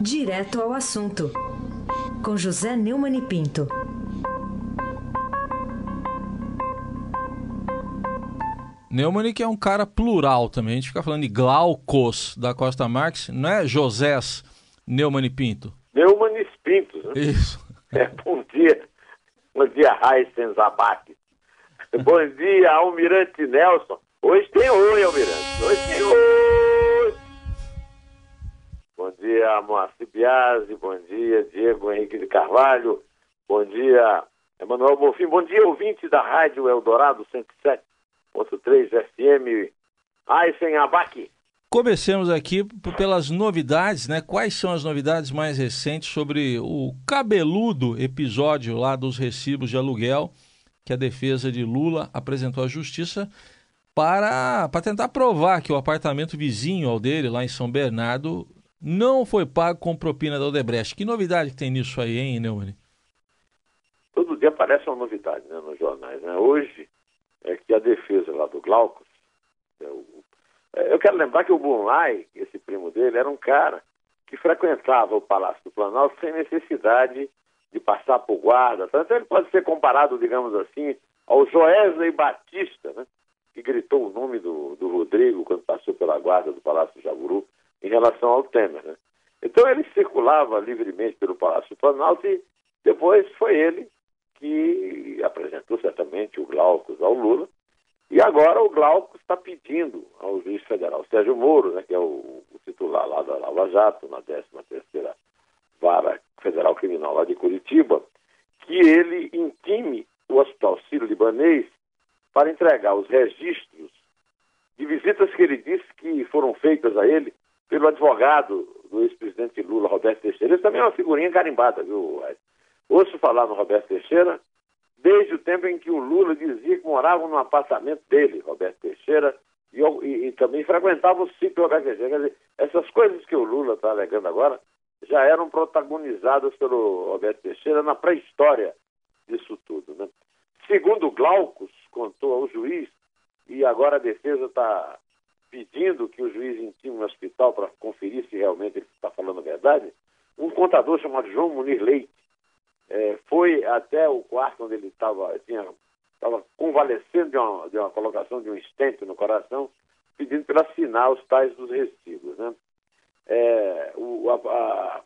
Direto ao assunto, com José Neumann e Pinto. Neumann que é um cara plural também. A gente fica falando de Glaucos da Costa Marques, não é Josés Neumann e Pinto? Neumann e Pinto. Né? Isso. É, bom dia. Bom dia, Raíssen Zabac. bom dia, Almirante Nelson. Hoje tem oi, Almirante. Hoje tem oi. Bom dia, Moacir Biasi. Bom dia, Diego Henrique de Carvalho. Bom dia, Emanuel Bonfim. Bom dia, ouvinte da Rádio Eldorado 107.3 FM. Aysen Abac. Comecemos aqui pelas novidades, né? Quais são as novidades mais recentes sobre o cabeludo episódio lá dos recibos de aluguel que a defesa de Lula apresentou à justiça para, para tentar provar que o apartamento vizinho ao dele, lá em São Bernardo, não foi pago com propina da Odebrecht. Que novidade que tem nisso aí, hein, Neumann? Todo dia aparece uma novidade né, nos jornais. Né? Hoje é que a defesa lá do Glaucus, é o eu quero lembrar que o Bunlai, esse primo dele, era um cara que frequentava o Palácio do Planalto sem necessidade de passar por guarda. Então ele pode ser comparado, digamos assim, ao Joesley Batista, né? que gritou o nome do, do Rodrigo quando passou pela guarda do Palácio do Jaburu em relação ao Temer. Né? Então ele circulava livremente pelo Palácio do Planalto e depois foi ele que apresentou certamente o Glaucus ao Lula e agora o Glauco está pedindo ao juiz federal Sérgio Moro, né, que é o, o titular lá da Lava Jato, na 13ª Vara Federal Criminal lá de Curitiba, que ele intime o Hospital Sírio-Libanês para entregar os registros de visitas que ele disse que foram feitas a ele pelo advogado do ex-presidente Lula, Roberto Teixeira. Ele também é uma figurinha carimbada, viu? Ouço falar no Roberto Teixeira, desde o tempo em que o Lula dizia que morava no apartamento dele, Roberto Teixeira, e, e, e também frequentava o Roberto Teixeira. Quer dizer, essas coisas que o Lula está alegando agora já eram protagonizadas pelo Roberto Teixeira na pré-história disso tudo. Né? Segundo Glaucus, contou ao juiz, e agora a defesa está pedindo que o juiz intime no hospital para conferir se realmente ele está falando a verdade, um contador chamado João Munir Leite, é, foi até o quarto onde ele estava estava convalescendo de uma, de uma colocação de um estente no coração, pedindo para assinar os tais dos recibos. Né? É, o, a, a,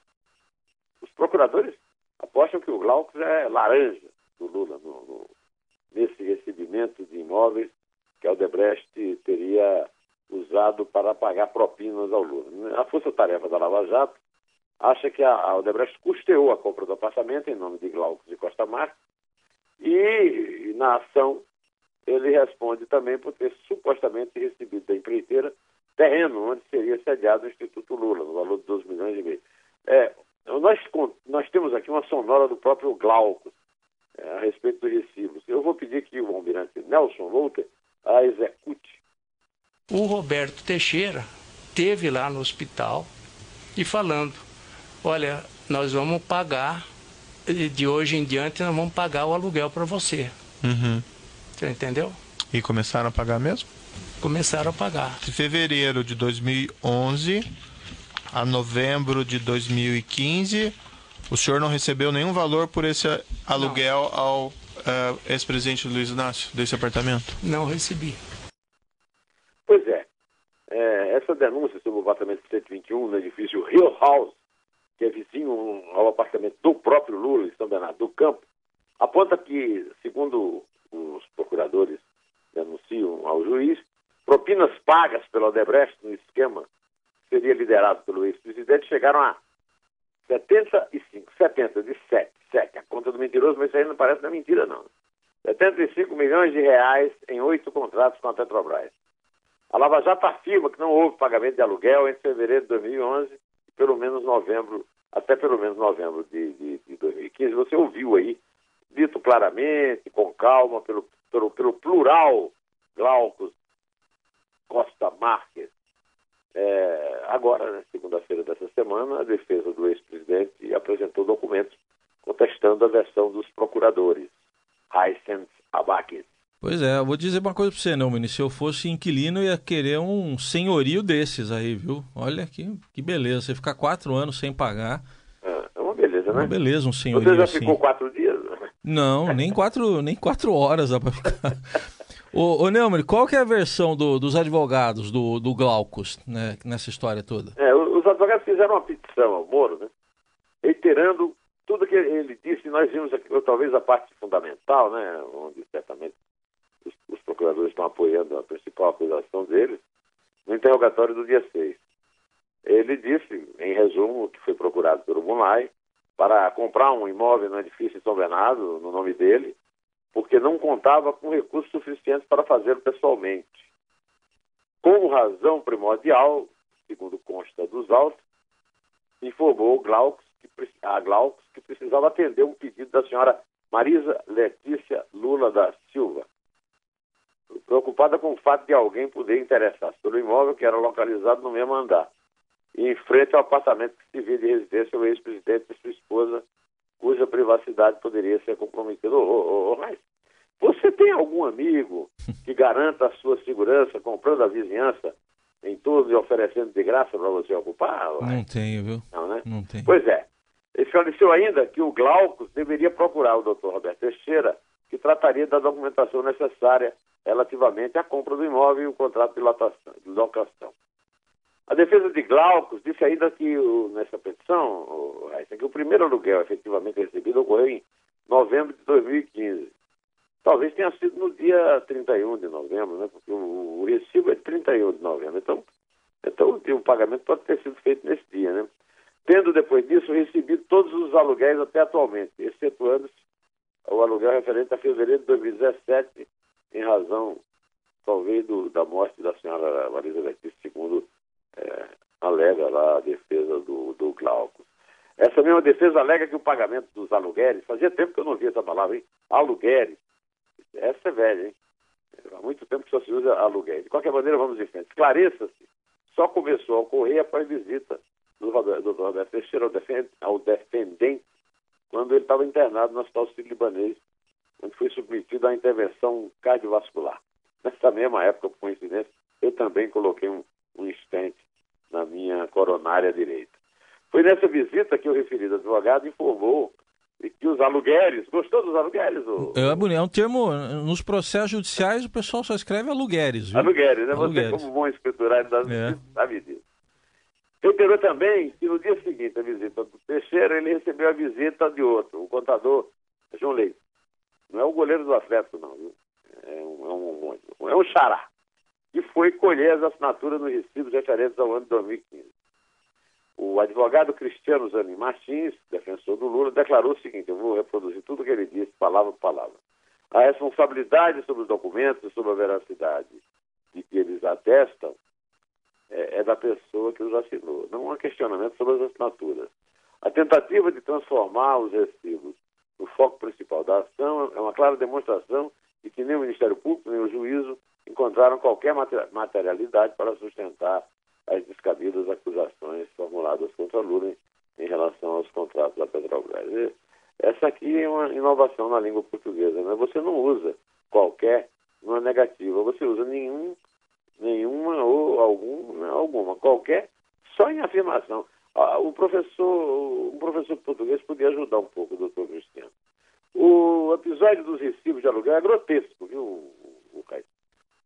os procuradores apostam que o Glaucus é laranja do Lula no, no, nesse recebimento de imóveis que a Odebrecht teria usado para pagar propinas ao Lula. A força-tarefa da Lava Jato acha que a, Odebrecht custeou a compra do apartamento em nome de Glaucus de Costa Marques e, na ação, ele responde também por ter supostamente recebido da empreiteira terreno onde seria sediado o Instituto Lula, no valor de 2 milhões e meio. É, nós, nós temos aqui uma sonora do próprio Glaucus é, a respeito dos recibos. Eu vou pedir que o almirante Nelson Volter a execute. O Roberto Teixeira teve lá no hospital e falando olha, nós vamos pagar, de hoje em diante nós vamos pagar o aluguel para você. Uhum. Você entendeu? E começaram a pagar mesmo? Começaram a pagar. De fevereiro de 2011 a novembro de 2015, o senhor não recebeu nenhum valor por esse aluguel não. ao uh, ex-presidente Luiz Inácio desse apartamento? Não recebi. Pois é. é essa denúncia sobre o apartamento 121 no edifício Hill House que é vizinho ao apartamento do próprio Lula, em São Bernardo do Campo, aponta que, segundo os procuradores denunciam ao juiz, propinas pagas pela Odebrecht no esquema que seria liderado pelo ex-presidente chegaram a 75, 70, de 7, 7, a conta do mentiroso, mas isso aí não parece não mentira, não. 75 milhões de reais em oito contratos com a Petrobras. A Lava Jato afirma que não houve pagamento de aluguel entre fevereiro de 2011 pelo menos novembro, até pelo menos novembro de, de, de 2015. Você ouviu aí, dito claramente, com calma, pelo, pelo, pelo plural, Glaucus Costa Marques. É, agora, na segunda-feira dessa semana, a defesa do ex-presidente apresentou documentos contestando a versão dos procuradores, Haysens Abakis. Pois é, eu vou dizer uma coisa para você, não, menino. Se eu fosse inquilino, eu ia querer um senhorio desses aí, viu? Olha que, que beleza. Você ficar quatro anos sem pagar. É, é uma beleza, né? Uma beleza, um senhorio Você já assim. ficou quatro dias? Não, nem quatro, nem quatro horas dá pra ficar. ô, ô Neumann, qual que é a versão do, dos advogados do, do Glaucus né, nessa história toda? É, os advogados fizeram uma petição ao Moro, né? Reiterando tudo que ele disse, nós vimos aqui, talvez a parte fundamental, né? Onde certamente os, os procuradores estão apoiando a principal acusação deles, no interrogatório do dia 6. Ele disse, em resumo, que foi procurado pelo Mulai para comprar um imóvel no edifício São Bernardo, no nome dele, porque não contava com recursos suficientes para fazê-lo pessoalmente. Como razão primordial, segundo consta dos autos, informou Glaucus que, a Glaucus que precisava atender um pedido da senhora Marisa Letícia Lula da Silva, preocupada com o fato de alguém poder interessar-se pelo imóvel que era localizado no mesmo andar, e em frente ao apartamento que se via de residência o ex-presidente e sua esposa, cuja privacidade poderia ser comprometida. Ô, ô, ô, mas você tem algum amigo que garanta a sua segurança comprando a vizinhança em torno e oferecendo de graça para você ocupar? Não tenho, viu? Não, né? Não tem. Pois é. Esclareceu ainda que o Glaucus deveria procurar o doutor Roberto Teixeira, que trataria da documentação necessária relativamente à compra do imóvel e o contrato de locação. A defesa de Glaucus disse ainda que o, nessa petição, o, que o primeiro aluguel efetivamente recebido ocorreu em novembro de 2015. Talvez tenha sido no dia 31 de novembro, né? porque o, o recibo é de 31 de novembro. Então, então o pagamento pode ter sido feito nesse dia. Né? Tendo depois disso recebido todos os aluguéis até atualmente, excetuando o aluguel referente a fevereiro de 2017, em razão, talvez, do, da morte da senhora Marisa Letícia, segundo é, alega lá a defesa do, do Glauco. Essa mesma defesa alega que o pagamento dos aluguéis, fazia tempo que eu não via essa palavra, hein? Aluguéis. Essa é velha, hein? Há muito tempo que só se usa aluguéis. De qualquer maneira, vamos em frente. Esclareça-se, só começou a ocorrer após visita do. Roberto Teixeira ao defendente quando ele estava internado no Hospital Sírio-Libanês, onde foi submetido à intervenção cardiovascular. Nessa mesma época, por coincidência, eu também coloquei um, um estente na minha coronária direita. Foi nessa visita que o referido advogado informou que os aluguéis, gostou dos aluguéis? O... É, é um termo, nos processos judiciais o pessoal só escreve aluguéis. Viu? Aluguéis, né? Aluguéres. Você como bom escriturário da É. sabe disso. Reiterou também que no dia seguinte à visita do Teixeira, ele recebeu a visita de outro, o contador João Leite. Não é o goleiro do Atlético, não, viu? É um, é um, é um xará. Que foi colher as assinaturas nos recibos referentes ao ano de 2015. O advogado Cristiano Zanin Martins, defensor do Lula, declarou o seguinte: eu vou reproduzir tudo o que ele disse, palavra por palavra. A responsabilidade sobre os documentos e sobre a veracidade de que eles atestam é, é da pessoa que os assinou. Não há questionamento sobre as assinaturas. A tentativa de transformar os recibos no foco principal da ação é uma clara demonstração de que nem o Ministério Público nem o juízo encontraram qualquer mater- materialidade para sustentar as descabidas acusações formuladas contra Lula em, relação aos contratos da Petrobras. E essa aqui é uma inovação na língua portuguesa. Né? Você não usa qualquer numa negativa, você usa nenhum, nenhuma ou algum, não, alguma, qualquer, só em afirmação. Ah, o professor, um professor português podia ajudar um pouco o doutor Cristiano. O episódio dos recibos de aluguel é grotesco, viu, o, o Caio?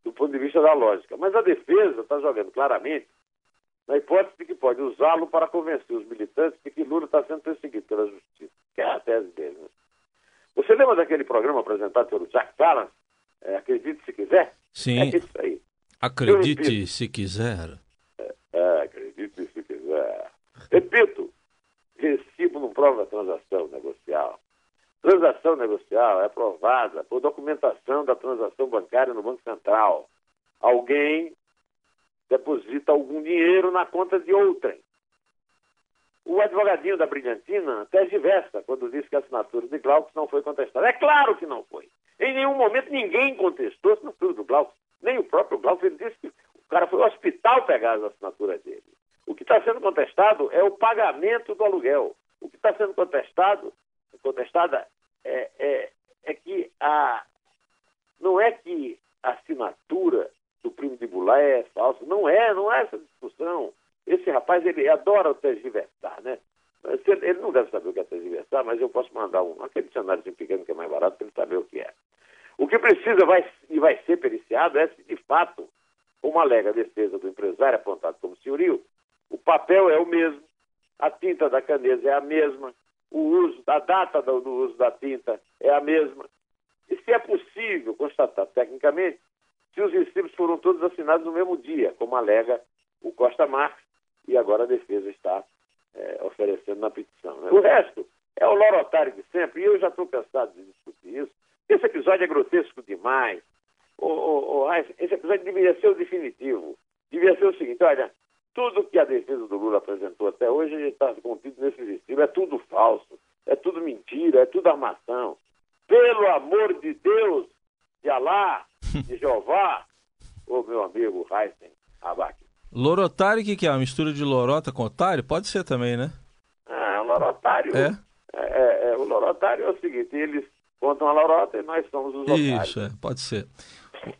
Do ponto de vista da lógica. Mas a defesa está jogando claramente na hipótese de que pode usá-lo para convencer os militantes de que Lula está sendo perseguido pela justiça, que é a tese dele. Né? Você lembra daquele programa apresentado pelo Jack Palance? É, Acredite se quiser? Sim, É isso aí. Acredite se quiser. É, acredite se quiser. Repito, recibo não prova transação negocial. Transação negocial é provada por documentação da transação bancária no Banco Central. Alguém deposita algum dinheiro na conta de outrem. O advogadinho da Brilhantina até diversa quando disse que a assinatura de Glaucus não foi contestada. É claro que não foi. Em nenhum momento ninguém contestou a assinatura do Glaucus. Nem o próprio Glaucus. Ele disse que o cara foi ao hospital pegar as assinaturas dele. O que está sendo contestado é o pagamento do aluguel. O que está sendo contestado, contestada é, é, é que a não é que a assinatura do primo de Bulá é falsa. Não é, não é essa discussão. Esse rapaz, ele adora tergiversar, né? Ele não deve saber o que é tergiversar, mas eu posso mandar um, aquele dicionário pequeno que é mais barato para ele saber o que é. O que precisa vai, e vai ser periciado é se, de fato, como alega a defesa do empresário apontado como senhorio, o papel é o mesmo, a tinta da caneta é a mesma, o uso, a data do, uso da tinta é a mesma. E se é possível constatar tecnicamente se os recibos foram todos assinados no mesmo dia, como alega o Costa Marques, e agora a defesa está é, oferecendo na petição. Né? O resto é o lorotário de sempre, e eu já estou cansado de discutir isso. Esse episódio é grotesco demais. O, o, o, esse episódio deveria ser o definitivo. Devia ser o seguinte: olha, tudo que a defesa do Lula apresentou até hoje está contido nesse recibo. É tudo falso, é tudo mentira, é tudo armação. Pelo amor de Deus, de Alá, de Jeová, o meu amigo Heisen Abac. Lorotário, o que, que é? Uma mistura de lorota com otário? Pode ser também, né? Ah, o lorotário. É? É, é, é o lorotário é o seguinte: eles contam a lorota e nós somos os otários. Isso, é, pode ser.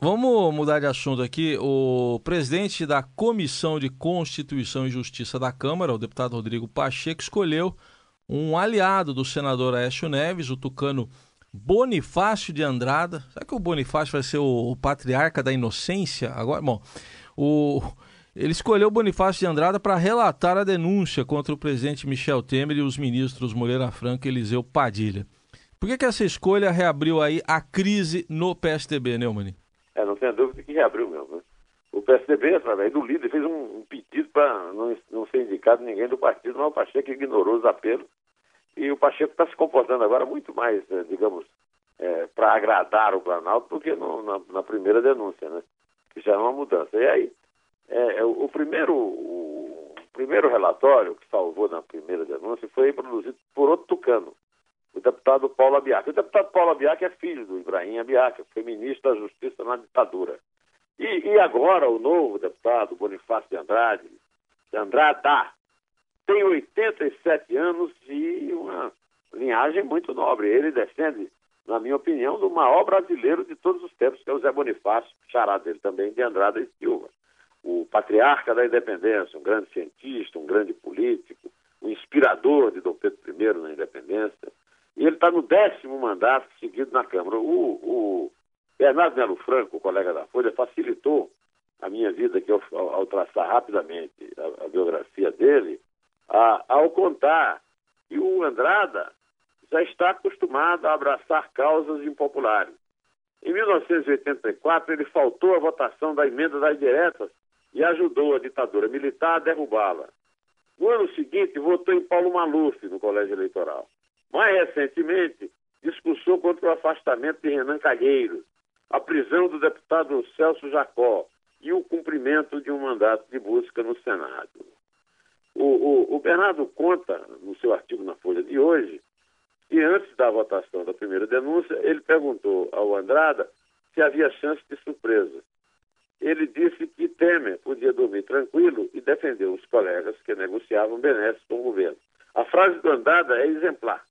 Vamos mudar de assunto aqui. O presidente da Comissão de Constituição e Justiça da Câmara, o deputado Rodrigo Pacheco, escolheu um aliado do senador Aécio Neves, o tucano Bonifácio de Andrada. Será que o Bonifácio vai ser o, o patriarca da inocência? Agora, bom, o, ele escolheu Bonifácio de Andrada para relatar a denúncia contra o presidente Michel Temer e os ministros Moreira Franco e Eliseu Padilha. Por que, que essa escolha reabriu aí a crise no PSDB, Neumann? É, não tenha dúvida que reabriu mesmo. Né? O PSDB, através do líder, fez um, pedido para não, não ser indicado ninguém do partido, mas o Pacheco ignorou os apelos e o Pacheco está se comportando agora muito mais, eh, digamos, é, para agradar o Planalto do que no, na, na, primeira denúncia, né? Que já é uma mudança. E aí, é, é, o, primeiro, o, primeiro relatório que salvou na primeira denúncia foi produzido por outro tucano, o deputado Paulo Abiac. O deputado Paulo Abiac é filho do Ibrahim Abiac, foi ministro da Justiça na ditadura. E, e agora o novo deputado Bonifácio de Andrade, de Andrada, tem 87 anos e uma linhagem muito nobre. Ele defende, na minha opinião, do maior brasileiro de todos os tempos, que é o Zé Bonifácio, xará dele também, de Andrada e Silva. O patriarca da independência, um grande cientista, um grande político, um inspirador de Dom Pedro I na independência. Está no décimo mandato seguido na Câmara. O, o Bernardo Melo Franco, colega da Folha, facilitou a minha vida aqui ao, ao traçar rapidamente a, a biografia dele a, ao contar que o Andrada já está acostumado a abraçar causas impopulares. Em 1984, ele faltou à votação da emenda das diretas e ajudou a ditadura militar a derrubá-la. No ano seguinte, votou em Paulo Maluf no colégio eleitoral. Mais recentemente, discursou contra o afastamento de Renan Calheiros, a prisão do deputado Celso Jacó e o cumprimento de um mandato de busca no Senado. O, o, o Bernardo conta, no seu artigo na Folha de hoje, que antes da votação da primeira denúncia, ele perguntou ao Andrada se havia chance de surpresa. Ele disse que Temer podia dormir tranquilo e defendeu os colegas que negociavam benesses com o governo. A frase do Andrada é exemplar.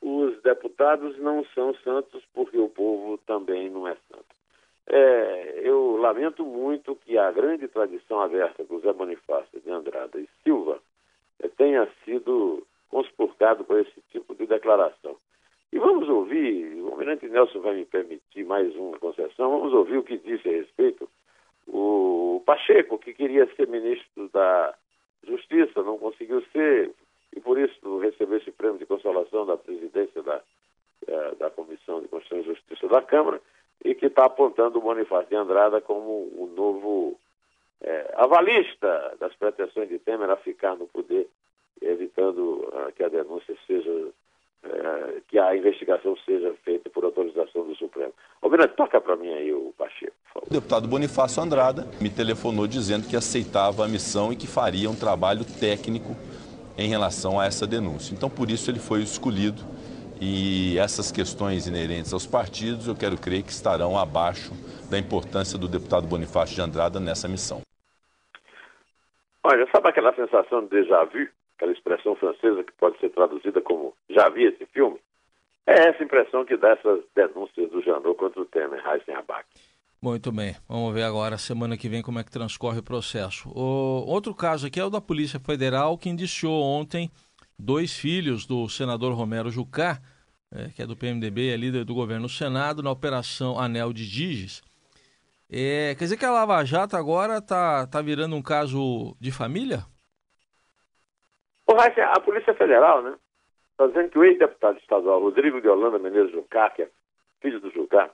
Os deputados não são santos porque o povo também não é santo. É, eu lamento muito que a grande tradição aberta do Zé Bonifácio de Andrada e Silva é, tenha sido conspurcado por esse tipo de declaração. E vamos ouvir, o Almirante Nelson vai me permitir mais uma concessão, vamos ouvir o que disse a respeito o Pacheco, que queria ser ministro da Justiça, não conseguiu ser, e por isso recebeu esse prêmio de consolação da presidência da, eh, da Comissão de Constituição e Justiça da Câmara, e que está apontando o Bonifácio de Andrada como o novo é, avalista das pretensões de Temer a ficar no poder, evitando uh, que a denúncia seja, que a investigação seja feita por autorização do Supremo. Almirante, toca para mim aí o Pacheco, por favor. O deputado Bonifácio Andrada me telefonou dizendo que aceitava a missão e que faria um trabalho técnico em relação a essa denúncia. Então, por isso, ele foi escolhido e essas questões inerentes aos partidos, eu quero crer que estarão abaixo da importância do deputado Bonifácio de Andrada nessa missão. Olha, sabe aquela sensação de déjà vu, aquela expressão francesa que pode ser traduzida como já vi esse filme? É essa impressão que dá essas denúncias do Janot contra o Temer, Abac. Muito bem, vamos ver agora, semana que vem, como é que transcorre o processo. O outro caso aqui é o da Polícia Federal, que indiciou ontem dois filhos do senador Romero Jucá, é, que é do PMDB, é líder do governo no Senado, na Operação Anel de Diges. É, quer dizer que a Lava Jato agora está tá virando um caso de família? Ô, Raíssa, a Polícia Federal, né? Está dizendo que o ex-deputado estadual Rodrigo de Holanda Menezes Jucá, que é filho do Jucá,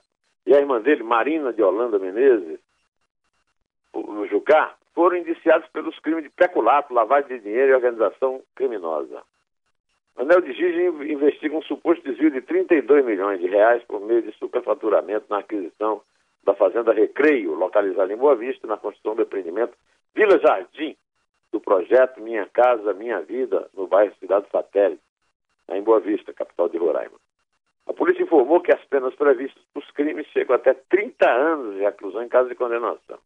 e a irmã dele, Marina de Holanda Menezes, o Jucá, foram indiciados pelos crimes de peculato, lavagem de dinheiro e organização criminosa. Anel de Giz investiga um suposto desvio de 32 milhões de reais por meio de superfaturamento na aquisição da Fazenda Recreio, localizada em Boa Vista, na construção do empreendimento Vila Jardim, do projeto Minha Casa Minha Vida, no bairro Cidade Satélite, em Boa Vista, capital de Roraima. A polícia informou que as penas previstas os crimes chegam até 30 anos de reclusão em caso de condenação.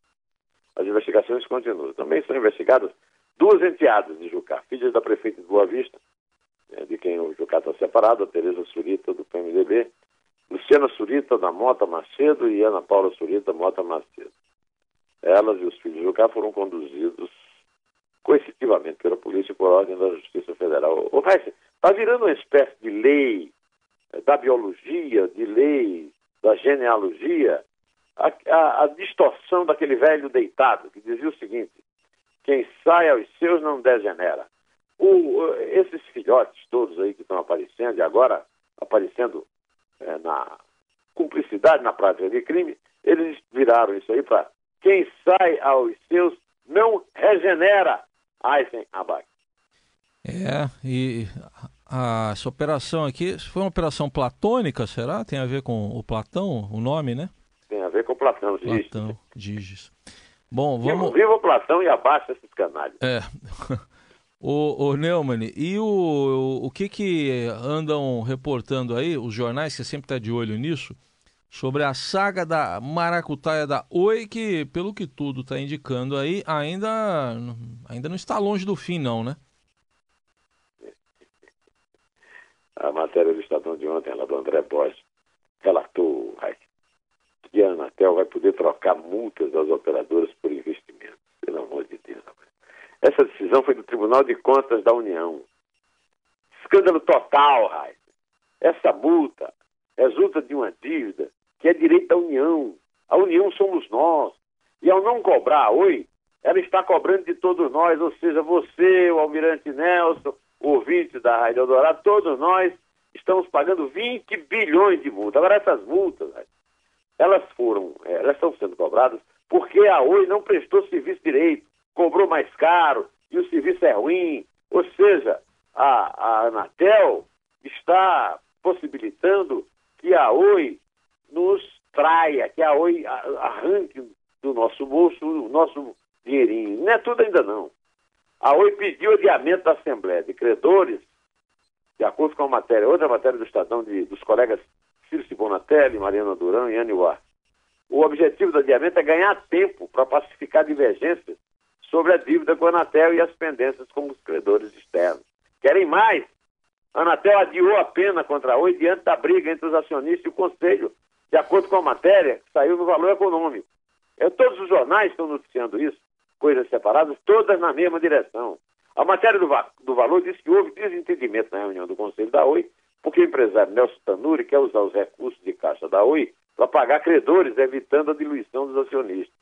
As investigações continuam. Também são investigadas duas enteadas de Jucá, filhas da prefeita de Boa Vista, né, de quem o Jucá está separado, a Tereza Surita, do PMDB, Luciana Surita, da Mota Macedo, e Ana Paula Surita, Mota Macedo. Elas e os filhos de Jucá foram conduzidos coercitivamente pela polícia por ordem da Justiça Federal. O Raíssa, está virando uma espécie de lei da biologia, de lei da genealogia, a, a, a, distorção daquele velho deitado que dizia o seguinte: quem sai aos seus não degenera. O, esses filhotes todos aí que estão aparecendo, e agora aparecendo é, na cumplicidade na prática de crime, eles viraram isso aí para quem sai aos seus não regenera. Aysen Abak. É, e a, essa operação aqui foi uma operação platônica, será? Tem a ver com o Platão, o nome, né? Tem a ver com Platão, Platão, Diges. Bom, vamos... Viva o Platão e abaixo esses canalhas. É. O, o Neumann, e o, o que que andam reportando aí, os jornais, você sempre está de olho nisso, sobre a saga da maracutaia da Oi, que, pelo que tudo está indicando aí, ainda, ainda não está longe do fim, não, né? A matéria do Estadão de ontem, lá do André Borges, relatou que a Anatel vai poder trocar multas das operadoras por investimentos. Pelo amor de Deus. Essa decisão foi do Tribunal de Contas da União. Escândalo total, Raíssa. Essa multa resulta de uma dívida que é direito da União. A União somos nós. E ao não cobrar Oi, ela está cobrando de todos nós, ou seja, você, o Almirante Nelson, ouvinte da Rádio Eldorado, todos nós estamos pagando 20 bilhões de multas. Agora, essas multas, elas foram, elas estão sendo cobradas porque a Oi não prestou serviço direito cobrou mais caro e o serviço é ruim. Ou seja, a, a Anatel está possibilitando que a Oi nos traia, que a Oi arranque do nosso bolso o nosso dinheirinho. Não é tudo ainda não. A Oi pediu adiamento da Assembleia de Credores, de acordo com a matéria, outra matéria do Estadão de, dos colegas Ciro Sibonatelli, Mariana Durão e Anne War. O objetivo do adiamento é ganhar tempo para pacificar divergências sobre a dívida com a Anatel e as pendências com os credores externos. Querem mais? A Anatel adiou a pena contra a Oi diante da briga entre os acionistas e o Conselho, de acordo com a matéria que saiu no Valor Econômico. É, todos os jornais estão noticiando isso, coisas separadas, todas na mesma direção. A matéria do, do Valor diz que houve desentendimento na reunião do Conselho da Oi, porque o empresário Nelson Tanuri quer usar os recursos de caixa da Oi para pagar credores, evitando a diluição dos acionistas.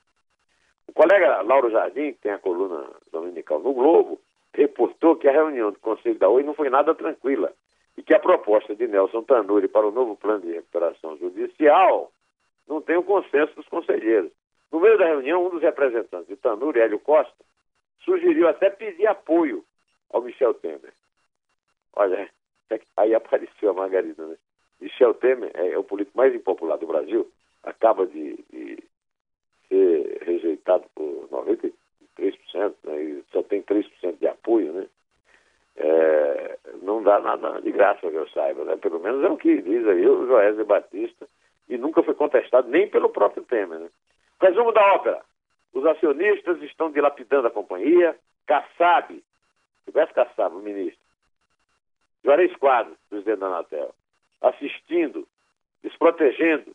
O colega Lauro Jardim, que tem a coluna dominical no Globo, reportou que a reunião do Conselho da Oi não foi nada tranquila e que a proposta de Nelson Tanuri para o novo plano de recuperação judicial não tem o consenso dos conselheiros. No meio da reunião, um dos representantes de Tanuri, Hélio Costa, sugeriu até pedir apoio ao Michel Temer. Olha, é aí apareceu a Margarida, né? Michel Temer é o político mais impopular do Brasil, acaba de, de ser rejeitado por 93%, né, e só tem 3% de apoio, né? É, não dá nada de graça que eu saiba, né? Pelo menos é o que diz aí o Joésio Batista, e nunca foi contestado nem pelo próprio Temer, né? Resumo da ópera. Os acionistas estão dilapidando a companhia. Kassab, Silvestre Kassab, o ministro. Juarez Quadros, presidente da Anatel. assistindo, desprotegendo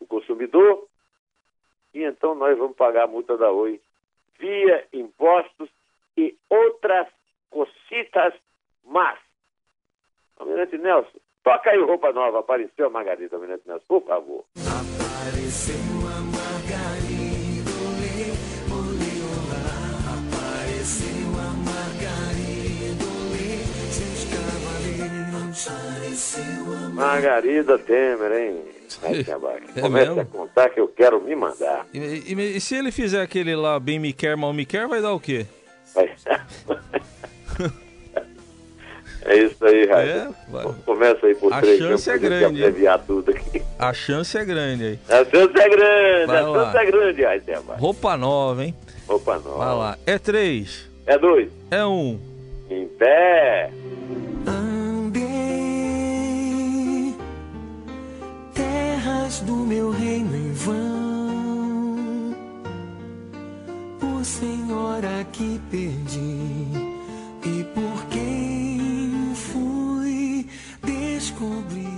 o consumidor, e então nós vamos pagar a multa da Oi via impostos e outras cocitas más. Almirante Nelson, toca aí roupa nova. Apareceu a Margarida, Almirante Nelson, por favor. Apareceu Margarida Temer, hein? É Comece mesmo? a contar que eu quero me mandar. E, e, e, se ele fizer aquele lá, bem me quer, mal me quer, vai dar o quê? Vai. é isso aí, Raio. É, Começa aí por a três. A chance é grande. Abreviar tudo aqui. A chance é grande aí. A chance é grande, vai a lá. chance é grande, Raio. Roupa nova, hein? Roupa nova. Vai lá. É três. É dois. É um. Em pé. Do meu reino em vão. Por Senhora que perdi e por quem fui descobrir.